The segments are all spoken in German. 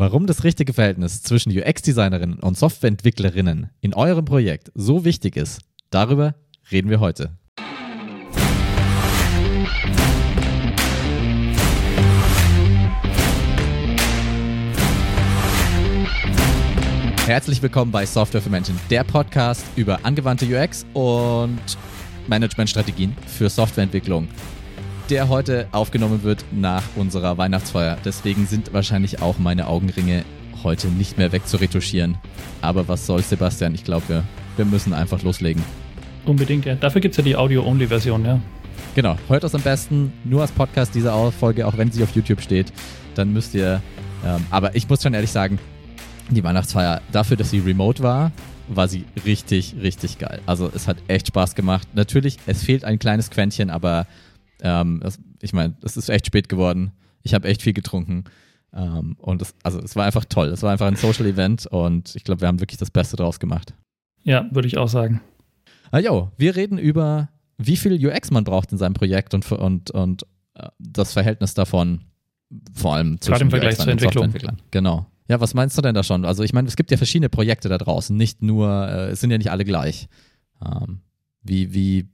Warum das richtige Verhältnis zwischen UX-Designerinnen und Softwareentwicklerinnen in eurem Projekt so wichtig ist, darüber reden wir heute. Herzlich willkommen bei Software für Menschen, der Podcast über angewandte UX und Managementstrategien für Softwareentwicklung der heute aufgenommen wird nach unserer Weihnachtsfeier. Deswegen sind wahrscheinlich auch meine Augenringe heute nicht mehr wegzuretuschieren. Aber was soll Sebastian? Ich glaube, wir, wir müssen einfach loslegen. Unbedingt, ja. Dafür gibt es ja die Audio-Only-Version, ja. Genau. Hört es am besten nur als Podcast diese Folge, auch wenn sie auf YouTube steht. Dann müsst ihr. Ähm, aber ich muss schon ehrlich sagen, die Weihnachtsfeier, dafür, dass sie remote war, war sie richtig, richtig geil. Also es hat echt Spaß gemacht. Natürlich, es fehlt ein kleines Quäntchen, aber ähm, das, ich meine, es ist echt spät geworden. Ich habe echt viel getrunken. Ähm, und es, also es war einfach toll. Es war einfach ein Social Event und ich glaube, wir haben wirklich das Beste draus gemacht. Ja, würde ich auch sagen. Ah, jo, wir reden über, wie viel UX man braucht in seinem Projekt und, und, und äh, das Verhältnis davon, vor allem zwischen Gerade im Vergleich zur Entwicklung. Genau. Ja, was meinst du denn da schon? Also ich meine, es gibt ja verschiedene Projekte da draußen, nicht nur, äh, es sind ja nicht alle gleich. Ähm, wie, wie,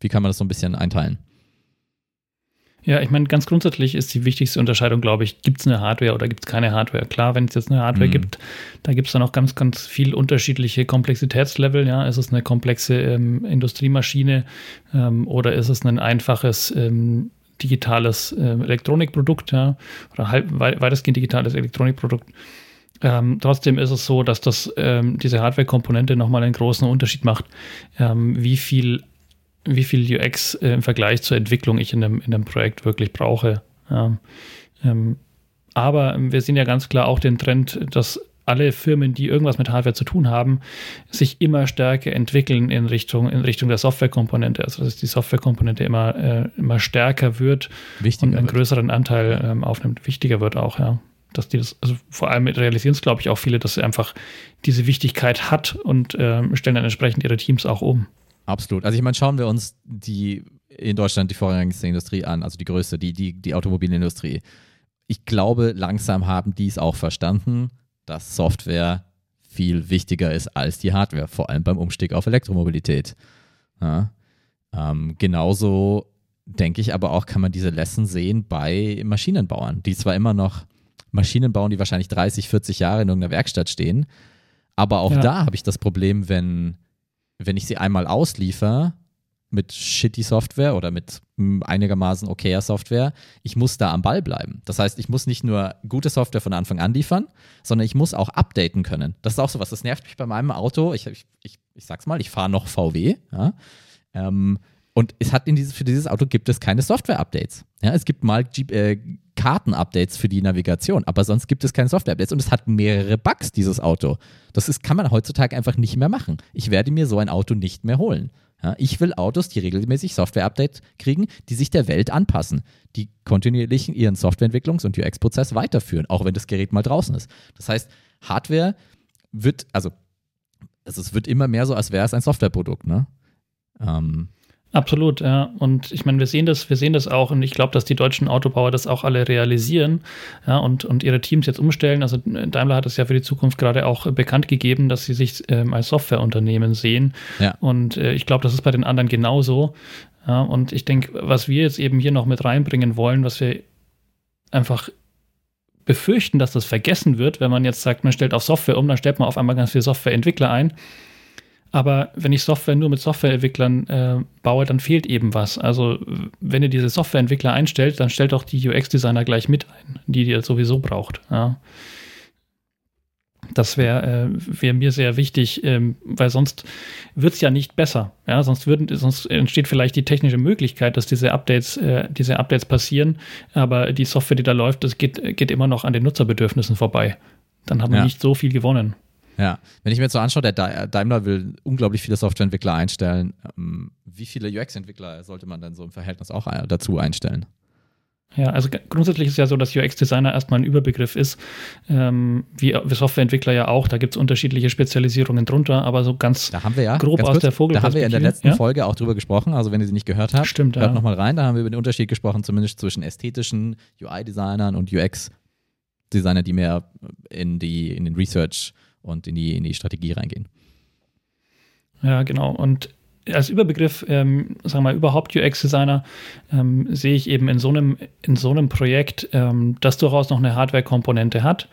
wie kann man das so ein bisschen einteilen? Ja, ich meine, ganz grundsätzlich ist die wichtigste Unterscheidung, glaube ich, gibt es eine Hardware oder gibt es keine Hardware? Klar, wenn es jetzt eine Hardware mhm. gibt, da gibt es dann auch ganz, ganz viel unterschiedliche Komplexitätslevel. Ja, ist es eine komplexe ähm, Industriemaschine ähm, oder ist es ein einfaches ähm, digitales äh, Elektronikprodukt, ja, oder halb, weitestgehend digitales Elektronikprodukt? Ähm, trotzdem ist es so, dass das ähm, diese Hardware-Komponente nochmal einen großen Unterschied macht, ähm, wie viel wie viel UX äh, im Vergleich zur Entwicklung ich in einem, in einem Projekt wirklich brauche. Ja. Ähm, aber wir sehen ja ganz klar auch den Trend, dass alle Firmen, die irgendwas mit Hardware zu tun haben, sich immer stärker entwickeln in Richtung, in Richtung der Softwarekomponente. Also dass die Softwarekomponente immer, äh, immer stärker wird Wichtiger und einen wird. größeren Anteil ähm, aufnimmt. Wichtiger wird auch, ja. Dass die das, also vor allem realisieren es, glaube ich, auch viele, dass sie einfach diese Wichtigkeit hat und ähm, stellen dann entsprechend ihre Teams auch um. Absolut. Also ich meine, schauen wir uns die in Deutschland die vorrangigste Industrie an, also die größte, die, die, die Automobilindustrie. Ich glaube, langsam haben die es auch verstanden, dass Software viel wichtiger ist als die Hardware, vor allem beim Umstieg auf Elektromobilität. Ja. Ähm, genauso denke ich aber auch, kann man diese Lesson sehen bei Maschinenbauern, die zwar immer noch Maschinen bauen, die wahrscheinlich 30, 40 Jahre in irgendeiner Werkstatt stehen, aber auch ja. da habe ich das Problem, wenn wenn ich sie einmal ausliefer mit shitty Software oder mit einigermaßen okayer Software, ich muss da am Ball bleiben. Das heißt, ich muss nicht nur gute Software von Anfang an liefern, sondern ich muss auch updaten können. Das ist auch sowas, das nervt mich bei meinem Auto. Ich, ich, ich, ich sag's mal, ich fahre noch VW. Ja? Ähm, und es hat in dieses, für dieses Auto gibt es keine Software-Updates. Ja, es gibt mal äh, Karten-Updates für die Navigation, aber sonst gibt es keine Software-Updates. Und es hat mehrere Bugs, dieses Auto. Das ist, kann man heutzutage einfach nicht mehr machen. Ich werde mir so ein Auto nicht mehr holen. Ja, ich will Autos, die regelmäßig Software-Updates kriegen, die sich der Welt anpassen, die kontinuierlich ihren Softwareentwicklungs- und UX-Prozess weiterführen, auch wenn das Gerät mal draußen ist. Das heißt, Hardware wird, also, also es wird immer mehr so, als wäre es ein Softwareprodukt. Ne? Ähm, Absolut, ja. Und ich meine, wir sehen das, wir sehen das auch und ich glaube, dass die deutschen Autobauer das auch alle realisieren, ja, und, und ihre Teams jetzt umstellen. Also Daimler hat es ja für die Zukunft gerade auch bekannt gegeben, dass sie sich ähm, als Softwareunternehmen sehen. Ja. Und äh, ich glaube, das ist bei den anderen genauso. Ja, und ich denke, was wir jetzt eben hier noch mit reinbringen wollen, was wir einfach befürchten, dass das vergessen wird, wenn man jetzt sagt, man stellt auf Software um, dann stellt man auf einmal ganz viele Softwareentwickler ein. Aber wenn ich Software nur mit Softwareentwicklern äh, baue, dann fehlt eben was. Also wenn ihr diese Softwareentwickler einstellt, dann stellt auch die UX-Designer gleich mit ein, die ihr sowieso braucht. Ja. Das wäre äh, wär mir sehr wichtig, ähm, weil sonst wird es ja nicht besser. Ja? Sonst, würden, sonst entsteht vielleicht die technische Möglichkeit, dass diese Updates, äh, diese Updates passieren, aber die Software, die da läuft, das geht, geht immer noch an den Nutzerbedürfnissen vorbei. Dann haben wir ja. nicht so viel gewonnen. Ja, wenn ich mir jetzt so anschaue, der Daimler will unglaublich viele Softwareentwickler einstellen. Ähm, wie viele UX-Entwickler sollte man dann so im Verhältnis auch dazu einstellen? Ja, also grundsätzlich ist ja so, dass UX-Designer erstmal ein Überbegriff ist, ähm, wie, Softwareentwickler ja auch. Da gibt es unterschiedliche Spezialisierungen drunter, aber so ganz da haben wir ja, grob aus kurz, der Vogel. Da haben wir in der letzten ja? Folge auch drüber gesprochen, also wenn ihr sie nicht gehört habt, Stimmt, hört ja. nochmal rein, da haben wir über den Unterschied gesprochen, zumindest zwischen ästhetischen UI-Designern und UX UX-Designer, die mehr in, die, in den Research und in die, in die Strategie reingehen. Ja, genau. Und als Überbegriff, ähm, sagen wir mal, überhaupt UX-Designer, ähm, sehe ich eben in so einem, in so einem Projekt, ähm, das durchaus noch eine Hardware-Komponente hat.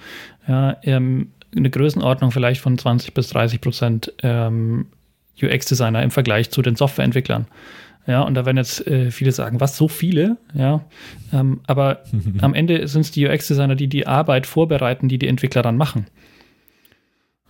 Ja, ähm, eine Größenordnung vielleicht von 20 bis 30 Prozent ähm, UX-Designer im Vergleich zu den Softwareentwicklern. Ja, und da werden jetzt äh, viele sagen, was, so viele? Ja, ähm, aber am Ende sind es die UX-Designer, die die Arbeit vorbereiten, die die Entwickler dann machen.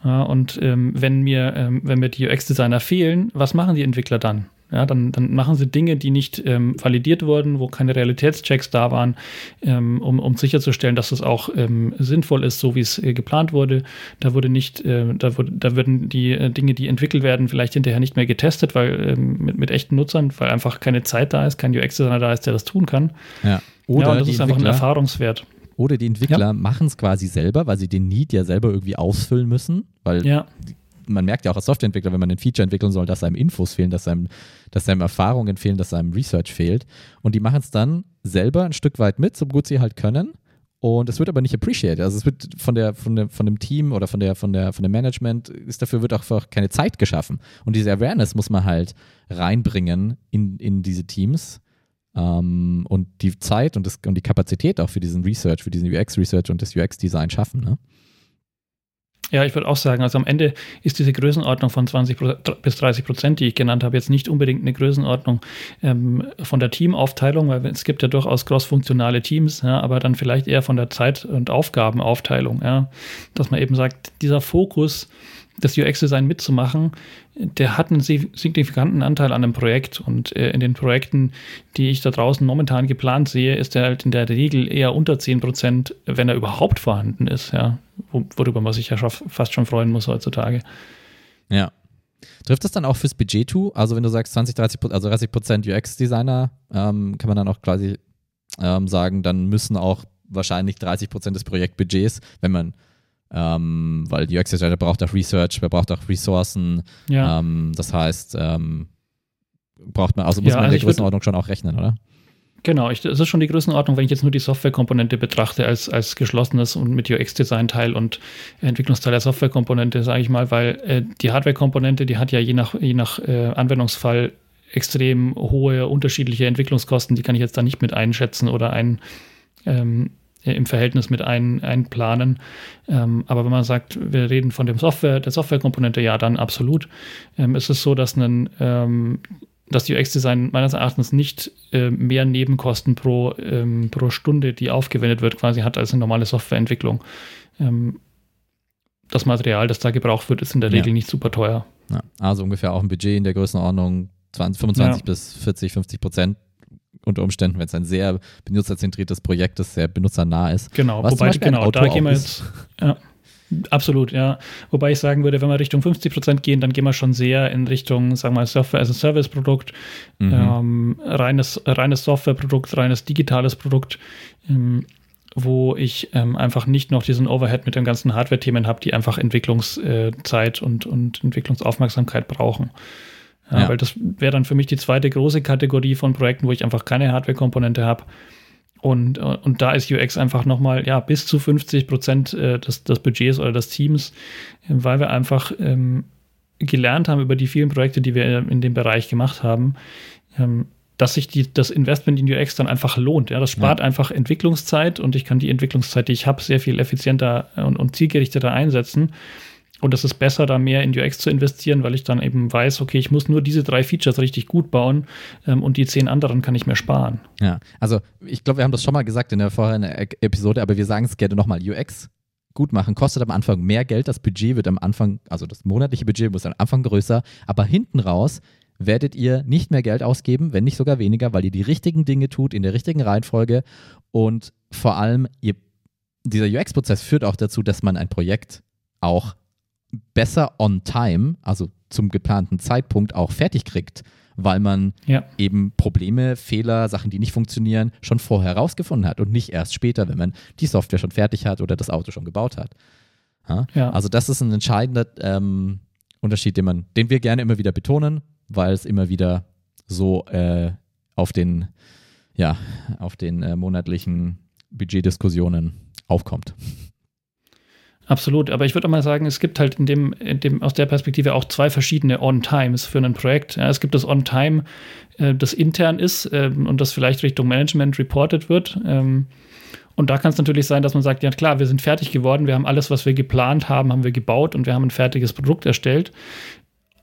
Ja, und ähm, wenn mir, ähm, wenn mir die UX-Designer fehlen, was machen die Entwickler dann? Ja, dann, dann machen sie Dinge, die nicht ähm, validiert wurden, wo keine Realitätschecks da waren, ähm, um, um sicherzustellen, dass es auch ähm, sinnvoll ist, so wie es äh, geplant wurde. Da wurde nicht, äh, da, wurde, da würden die äh, Dinge, die entwickelt werden, vielleicht hinterher nicht mehr getestet, weil ähm, mit, mit echten Nutzern, weil einfach keine Zeit da ist, kein UX-Designer da ist, der das tun kann. Ja. Oder ja, das ist einfach ein Erfahrungswert. Oder die Entwickler ja. machen es quasi selber, weil sie den Need ja selber irgendwie ausfüllen müssen, weil ja. man merkt ja auch als Softwareentwickler, wenn man ein Feature entwickeln soll, dass einem Infos fehlen, dass einem, dass einem Erfahrungen fehlen, dass einem Research fehlt. Und die machen es dann selber ein Stück weit mit, so gut sie halt können. Und es wird aber nicht appreciated. Also es wird von der, von der, von dem Team oder von der, von der, von dem Management ist dafür wird auch einfach keine Zeit geschaffen. Und diese Awareness muss man halt reinbringen in, in diese Teams ähm, und die Zeit und, das, und die Kapazität auch für diesen Research, für diesen UX-Research und das UX-Design schaffen. Ne? Ja, ich würde auch sagen, also am Ende ist diese Größenordnung von 20 bis 30 Prozent, die ich genannt habe, jetzt nicht unbedingt eine Größenordnung ähm, von der Teamaufteilung, weil es gibt ja durchaus crossfunktionale Teams, ja, aber dann vielleicht eher von der Zeit- und Aufgabenaufteilung, ja, dass man eben sagt, dieser Fokus, das UX-Design mitzumachen, der hat einen signifikanten Anteil an einem Projekt. Und äh, in den Projekten, die ich da draußen momentan geplant sehe, ist er halt in der Regel eher unter 10 Prozent, wenn er überhaupt vorhanden ist, ja. Worüber man sich ja fast schon freuen muss heutzutage. Ja. Trifft das dann auch fürs Budget zu? Also wenn du sagst 20, 30, also 30 Prozent UX-Designer, ähm, kann man dann auch quasi ähm, sagen, dann müssen auch wahrscheinlich 30 Prozent des Projektbudgets, wenn man ähm, weil UX-Designer braucht auch Research, wer braucht auch Ressourcen. Ja. Ähm, das heißt, ähm, braucht man, also muss ja, man in also der Größenordnung schon auch rechnen, oder? Genau, ich, das ist schon die Größenordnung, wenn ich jetzt nur die Softwarekomponente betrachte als, als geschlossenes und mit UX-Design-Teil und Entwicklungsteil der Softwarekomponente, sage ich mal, weil äh, die Hardwarekomponente, die hat ja je nach, je nach äh, Anwendungsfall extrem hohe unterschiedliche Entwicklungskosten, die kann ich jetzt da nicht mit einschätzen oder ein, ähm, äh, im Verhältnis mit ein, einplanen. Ähm, aber wenn man sagt, wir reden von dem Software, der Softwarekomponente, ja, dann absolut. Ähm, es ist so, dass ein ähm, das UX-Design meines Erachtens nicht äh, mehr Nebenkosten pro, ähm, pro Stunde, die aufgewendet wird, quasi hat als eine normale Softwareentwicklung. Ähm, das Material, das da gebraucht wird, ist in der Regel ja. nicht super teuer. Ja, also ungefähr auch ein Budget in der Größenordnung 20, 25 ja. bis 40, 50 Prozent unter Umständen, wenn es ein sehr benutzerzentriertes Projekt ist, sehr benutzernah ist. Genau, Was wobei, genau, da gehen wir jetzt, ja, absolut, ja. Wobei ich sagen würde, wenn wir Richtung 50 Prozent gehen, dann gehen wir schon sehr in Richtung, sagen wir mal, Software as a Service Produkt, mhm. ähm, reines, reines Softwareprodukt, reines digitales Produkt, ähm, wo ich ähm, einfach nicht noch diesen Overhead mit den ganzen Hardware-Themen habe, die einfach Entwicklungszeit und, und Entwicklungsaufmerksamkeit brauchen. Ja, ja. Weil das wäre dann für mich die zweite große Kategorie von Projekten, wo ich einfach keine Hardware-Komponente habe. Und, und da ist UX einfach nochmal ja, bis zu 50 Prozent äh, des, des Budgets oder des Teams, weil wir einfach ähm, gelernt haben über die vielen Projekte, die wir in dem Bereich gemacht haben, ähm, dass sich die, das Investment in UX dann einfach lohnt. Ja, das spart ja. einfach Entwicklungszeit und ich kann die Entwicklungszeit, die ich habe, sehr viel effizienter und, und zielgerichteter einsetzen. Und es ist besser, da mehr in UX zu investieren, weil ich dann eben weiß, okay, ich muss nur diese drei Features richtig gut bauen ähm, und die zehn anderen kann ich mir sparen. Ja, also ich glaube, wir haben das schon mal gesagt in der vorherigen Episode, aber wir sagen es gerne nochmal. UX gut machen kostet am Anfang mehr Geld, das Budget wird am Anfang, also das monatliche Budget muss am Anfang größer, aber hinten raus werdet ihr nicht mehr Geld ausgeben, wenn nicht sogar weniger, weil ihr die richtigen Dinge tut, in der richtigen Reihenfolge und vor allem ihr, dieser UX-Prozess führt auch dazu, dass man ein Projekt auch besser on time, also zum geplanten Zeitpunkt auch fertig kriegt, weil man ja. eben Probleme, Fehler, Sachen, die nicht funktionieren, schon vorher herausgefunden hat und nicht erst später, wenn man die Software schon fertig hat oder das Auto schon gebaut hat. Ja? Also das ist ein entscheidender ähm, Unterschied, den, man, den wir gerne immer wieder betonen, weil es immer wieder so äh, auf den, ja, auf den äh, monatlichen Budgetdiskussionen aufkommt. Absolut, aber ich würde auch mal sagen, es gibt halt in dem, in dem, aus der Perspektive auch zwei verschiedene On-Times für ein Projekt. Ja, es gibt das On-Time, äh, das intern ist äh, und das vielleicht Richtung Management reported wird. Ähm, und da kann es natürlich sein, dass man sagt, ja klar, wir sind fertig geworden, wir haben alles, was wir geplant haben, haben wir gebaut und wir haben ein fertiges Produkt erstellt.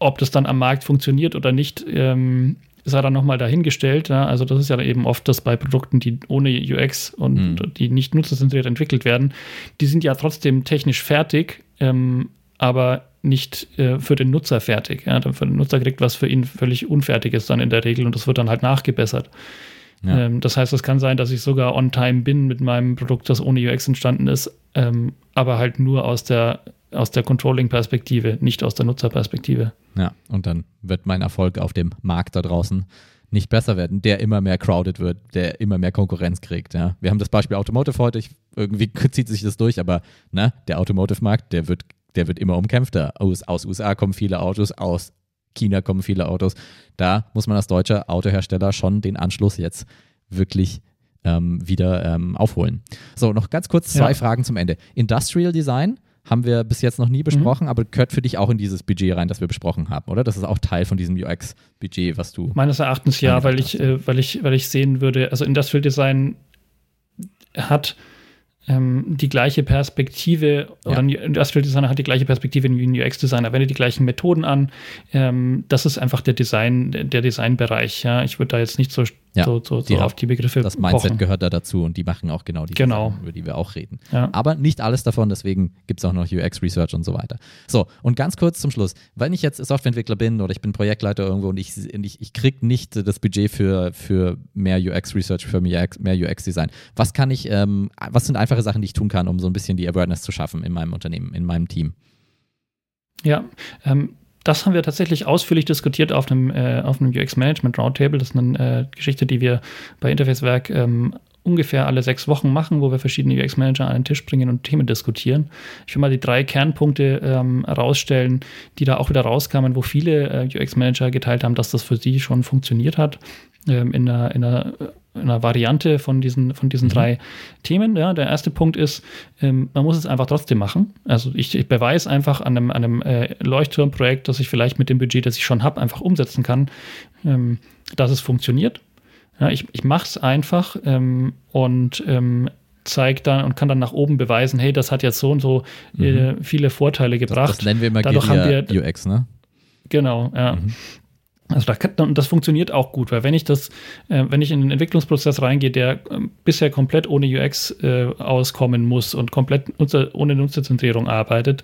Ob das dann am Markt funktioniert oder nicht, ähm, sei dann nochmal dahingestellt. Ja? Also das ist ja eben oft das bei Produkten, die ohne UX und mhm. die nicht nutzerzentriert entwickelt werden, die sind ja trotzdem technisch fertig, ähm, aber nicht äh, für den Nutzer fertig. Ja? Für den Nutzer kriegt was für ihn völlig unfertig ist dann in der Regel und das wird dann halt nachgebessert. Ja. Ähm, das heißt, es kann sein, dass ich sogar on time bin mit meinem Produkt, das ohne UX entstanden ist, ähm, aber halt nur aus der aus der Controlling-Perspektive, nicht aus der Nutzerperspektive. Ja, und dann wird mein Erfolg auf dem Markt da draußen nicht besser werden, der immer mehr crowded wird, der immer mehr Konkurrenz kriegt. Ja. Wir haben das Beispiel Automotive heute, ich, irgendwie zieht sich das durch, aber ne, der Automotive-Markt, der wird, der wird immer umkämpfter. Aus, aus USA kommen viele Autos, aus China kommen viele Autos. Da muss man als deutscher Autohersteller schon den Anschluss jetzt wirklich ähm, wieder ähm, aufholen. So, noch ganz kurz zwei ja. Fragen zum Ende. Industrial Design haben wir bis jetzt noch nie besprochen, mhm. aber gehört für dich auch in dieses Budget rein, das wir besprochen haben, oder? Das ist auch Teil von diesem UX-Budget, was du. Meines Erachtens ja, weil ich, äh, weil, ich, weil ich sehen würde, also Industrial Design hat ähm, die gleiche Perspektive, ja. oder ein Industrial Designer hat die gleiche Perspektive wie ein UX-Designer, wendet die gleichen Methoden an. Ähm, das ist einfach der Design, der Designbereich. Ja. Ich würde da jetzt nicht so ja, so, so, so die, auf die Begriffe Das Mindset pochen. gehört da dazu und die machen auch genau die genau. Sachen, über die wir auch reden. Ja. Aber nicht alles davon, deswegen gibt es auch noch UX-Research und so weiter. So, und ganz kurz zum Schluss. Wenn ich jetzt Softwareentwickler bin oder ich bin Projektleiter irgendwo und ich, ich, ich kriege nicht das Budget für, für mehr UX-Research, für mehr, mehr UX-Design, was kann ich, ähm, was sind einfache Sachen, die ich tun kann, um so ein bisschen die Awareness zu schaffen in meinem Unternehmen, in meinem Team? Ja, ähm, das haben wir tatsächlich ausführlich diskutiert auf einem, äh, auf einem UX Management Roundtable. Das ist eine äh, Geschichte, die wir bei Interfacewerk ähm, ungefähr alle sechs Wochen machen, wo wir verschiedene UX-Manager an den Tisch bringen und Themen diskutieren. Ich will mal die drei Kernpunkte ähm, herausstellen, die da auch wieder rauskamen, wo viele äh, UX-Manager geteilt haben, dass das für sie schon funktioniert hat ähm, in einer, in einer einer Variante von diesen, von diesen mhm. drei Themen. Ja, der erste Punkt ist, ähm, man muss es einfach trotzdem machen. Also ich, ich beweise einfach an einem, an einem äh, Leuchtturmprojekt, das ich vielleicht mit dem Budget, das ich schon habe, einfach umsetzen kann, ähm, dass es funktioniert. Ja, ich ich mache es einfach ähm, und ähm, zeige dann und kann dann nach oben beweisen, hey, das hat jetzt so und so äh, mhm. viele Vorteile gebracht. Das, das nennen wir immer Dadurch haben wir, UX, ne? Genau, ja. Mhm. Also da und das funktioniert auch gut, weil wenn ich das, äh, wenn ich in einen Entwicklungsprozess reingehe, der äh, bisher komplett ohne UX äh, auskommen muss und komplett nutzer, ohne Nutzerzentrierung arbeitet,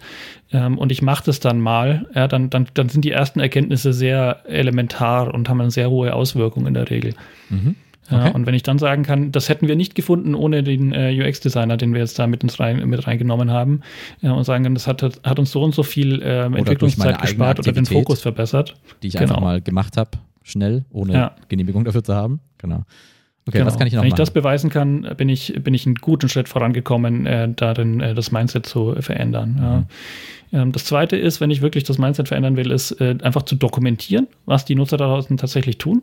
ähm, und ich mache das dann mal, ja, dann, dann, dann sind die ersten Erkenntnisse sehr elementar und haben eine sehr hohe Auswirkung in der Regel. Mhm. Okay. Und wenn ich dann sagen kann, das hätten wir nicht gefunden ohne den äh, UX-Designer, den wir jetzt da mit, ins rein, mit reingenommen haben, äh, und sagen können, das hat, hat uns so und so viel äh, Entwicklungszeit gespart oder den Fokus verbessert. Die ich genau. einfach mal gemacht habe, schnell, ohne ja. Genehmigung dafür zu haben. Genau. Okay, genau. was kann ich noch Wenn machen? ich das beweisen kann, bin ich, bin ich einen guten Schritt vorangekommen, äh, darin äh, das Mindset zu verändern. Mhm. Ähm, das zweite ist, wenn ich wirklich das Mindset verändern will, ist äh, einfach zu dokumentieren, was die Nutzer daraus tatsächlich tun.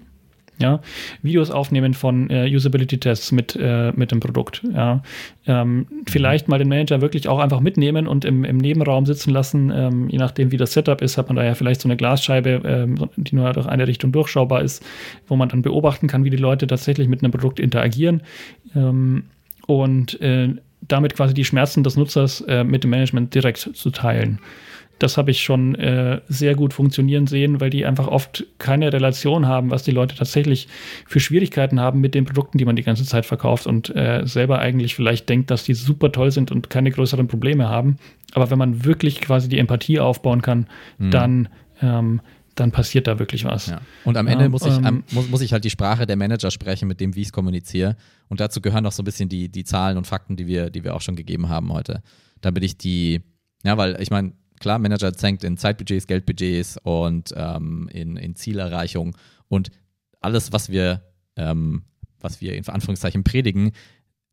Ja, Videos aufnehmen von äh, Usability-Tests mit, äh, mit dem Produkt. Ja, ähm, vielleicht mal den Manager wirklich auch einfach mitnehmen und im, im Nebenraum sitzen lassen. Ähm, je nachdem, wie das Setup ist, hat man da ja vielleicht so eine Glasscheibe, ähm, die nur durch eine Richtung durchschaubar ist, wo man dann beobachten kann, wie die Leute tatsächlich mit einem Produkt interagieren. Ähm, und äh, damit quasi die Schmerzen des Nutzers äh, mit dem Management direkt zu teilen das habe ich schon äh, sehr gut funktionieren sehen, weil die einfach oft keine Relation haben, was die Leute tatsächlich für Schwierigkeiten haben mit den Produkten, die man die ganze Zeit verkauft und äh, selber eigentlich vielleicht denkt, dass die super toll sind und keine größeren Probleme haben. Aber wenn man wirklich quasi die Empathie aufbauen kann, mhm. dann ähm, dann passiert da wirklich was. Ja. Und am Ende ja, muss, ich, ähm, muss, muss ich halt die Sprache der Manager sprechen, mit dem, wie ich es kommuniziere. Und dazu gehören auch so ein bisschen die, die Zahlen und Fakten, die wir, die wir auch schon gegeben haben heute. Damit ich die, ja, weil ich meine, klar, Manager denkt in Zeitbudgets, Geldbudgets und ähm, in, in Zielerreichung und alles, was wir, ähm, was wir in Anführungszeichen predigen,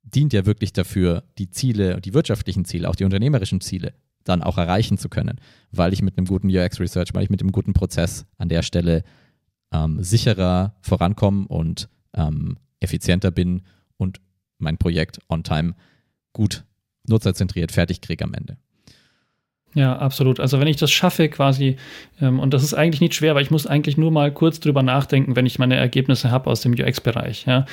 dient ja wirklich dafür, die Ziele, die wirtschaftlichen Ziele, auch die unternehmerischen Ziele dann auch erreichen zu können, weil ich mit einem guten UX-Research, weil ich mit einem guten Prozess an der Stelle ähm, sicherer vorankomme und ähm, effizienter bin und mein Projekt on time gut nutzerzentriert fertig kriege am Ende. Ja, absolut. Also wenn ich das schaffe quasi, ähm, und das ist eigentlich nicht schwer, weil ich muss eigentlich nur mal kurz drüber nachdenken, wenn ich meine Ergebnisse habe aus dem UX-Bereich. Ja.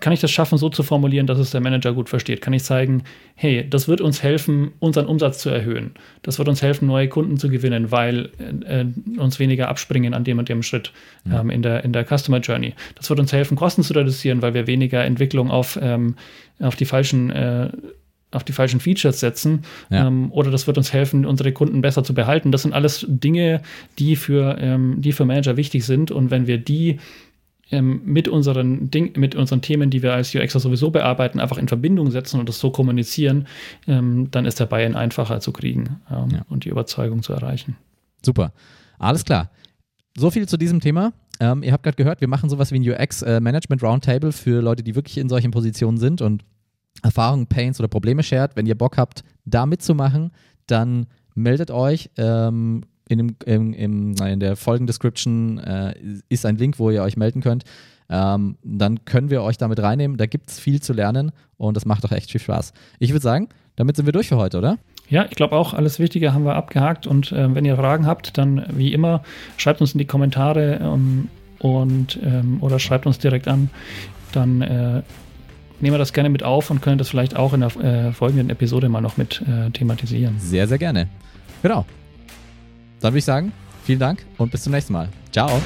Kann ich das schaffen, so zu formulieren, dass es der Manager gut versteht? Kann ich zeigen, hey, das wird uns helfen, unseren Umsatz zu erhöhen. Das wird uns helfen, neue Kunden zu gewinnen, weil äh, uns weniger abspringen an dem und dem Schritt ja. ähm, in, der, in der Customer Journey. Das wird uns helfen, Kosten zu reduzieren, weil wir weniger Entwicklung auf, ähm, auf die falschen äh, auf die falschen Features setzen. Ja. Ähm, oder das wird uns helfen, unsere Kunden besser zu behalten. Das sind alles Dinge, die für, ähm, die für Manager wichtig sind. Und wenn wir die ähm, mit unseren Ding, mit unseren Themen, die wir als UXer sowieso bearbeiten, einfach in Verbindung setzen und das so kommunizieren, ähm, dann ist der Buy-in einfacher zu kriegen ähm, ja. und die Überzeugung zu erreichen. Super. Alles klar. So viel zu diesem Thema. Ähm, ihr habt gerade gehört, wir machen sowas wie ein UX-Management äh, Roundtable für Leute, die wirklich in solchen Positionen sind und Erfahrungen, Pains oder Probleme shared. Wenn ihr Bock habt, da mitzumachen, dann meldet euch. Ähm, in, dem, im, im, in der Folgendescription äh, ist ein Link, wo ihr euch melden könnt. Ähm, dann können wir euch damit reinnehmen. Da gibt es viel zu lernen und das macht doch echt viel Spaß. Ich würde sagen, damit sind wir durch für heute, oder? Ja, ich glaube auch, alles Wichtige haben wir abgehakt und äh, wenn ihr Fragen habt, dann wie immer schreibt uns in die Kommentare ähm, und ähm, oder schreibt uns direkt an. Dann äh, nehmen wir das gerne mit auf und können das vielleicht auch in der äh, folgenden Episode mal noch mit äh, thematisieren. Sehr, sehr gerne. Genau. Dann würde ich sagen, vielen Dank und bis zum nächsten Mal. Ciao.